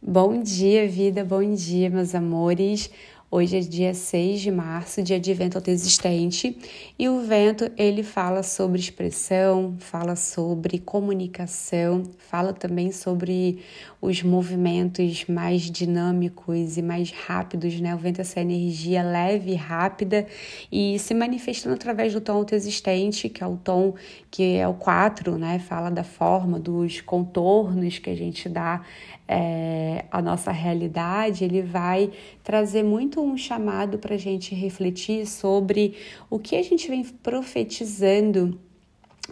Bom dia, vida, bom dia, meus amores. Hoje é dia 6 de março, dia de vento autoexistente, e o vento ele fala sobre expressão, fala sobre comunicação, fala também sobre os movimentos mais dinâmicos e mais rápidos, né? O vento é essa energia leve e rápida e se manifestando através do tom autoexistente, que é o tom que é o 4, né? Fala da forma, dos contornos que a gente dá é, à nossa realidade, ele vai trazer muito um chamado para a gente refletir sobre o que a gente vem profetizando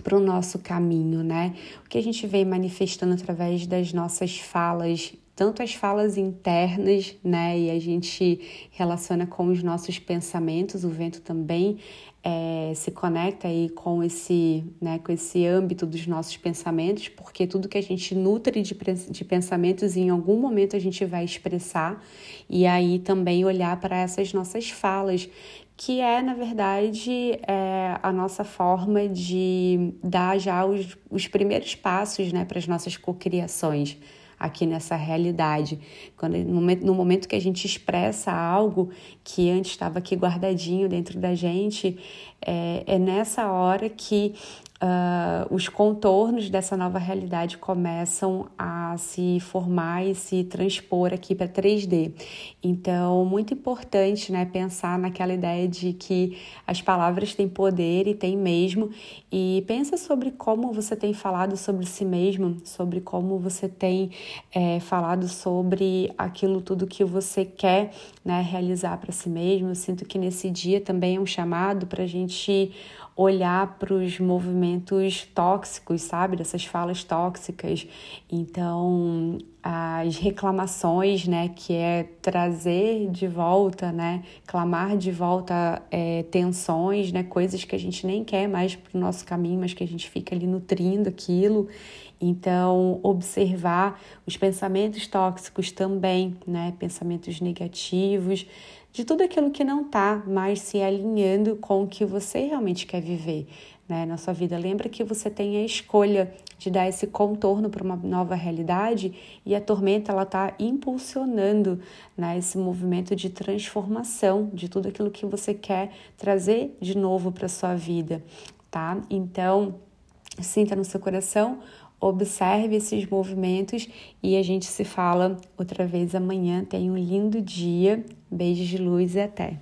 para o nosso caminho, né? O que a gente vem manifestando através das nossas falas, tanto as falas internas, né? E a gente relaciona com os nossos pensamentos, o vento também é, se conecta aí com esse, né, com esse âmbito dos nossos pensamentos, porque tudo que a gente nutre de, de pensamentos em algum momento a gente vai expressar, e aí também olhar para essas nossas falas, que é, na verdade, é, a nossa forma de dar já os, os primeiros passos né, para as nossas cocriações aqui nessa realidade. Quando no momento, no momento que a gente expressa algo que antes estava aqui guardadinho dentro da gente, é, é nessa hora que uh, os contornos dessa nova realidade começam a se formar e se transpor aqui para 3D. Então, muito importante né, pensar naquela ideia de que as palavras têm poder e têm mesmo, e pensa sobre como você tem falado sobre si mesmo, sobre como você tem é, falado sobre aquilo tudo que você quer né, realizar para si mesmo. Eu sinto que nesse dia também é um chamado para a gente olhar para os movimentos tóxicos, sabe? Dessas falas tóxicas. Então, as reclamações, né? Que é trazer de volta, né? Clamar de volta é, tensões, né? Coisas que a gente nem quer mais para o nosso caminho, mas que a gente fica ali nutrindo aquilo. Então, observar os pensamentos tóxicos também, né? Pensamentos negativos, de tudo aquilo que não está mais se alinhando com o que você realmente quer viver né, na sua vida. Lembra que você tem a escolha de dar esse contorno para uma nova realidade e a tormenta ela está impulsionando né, esse movimento de transformação de tudo aquilo que você quer trazer de novo para sua vida, tá? Então sinta no seu coração Observe esses movimentos e a gente se fala outra vez amanhã. Tenha um lindo dia. Beijos de luz e até.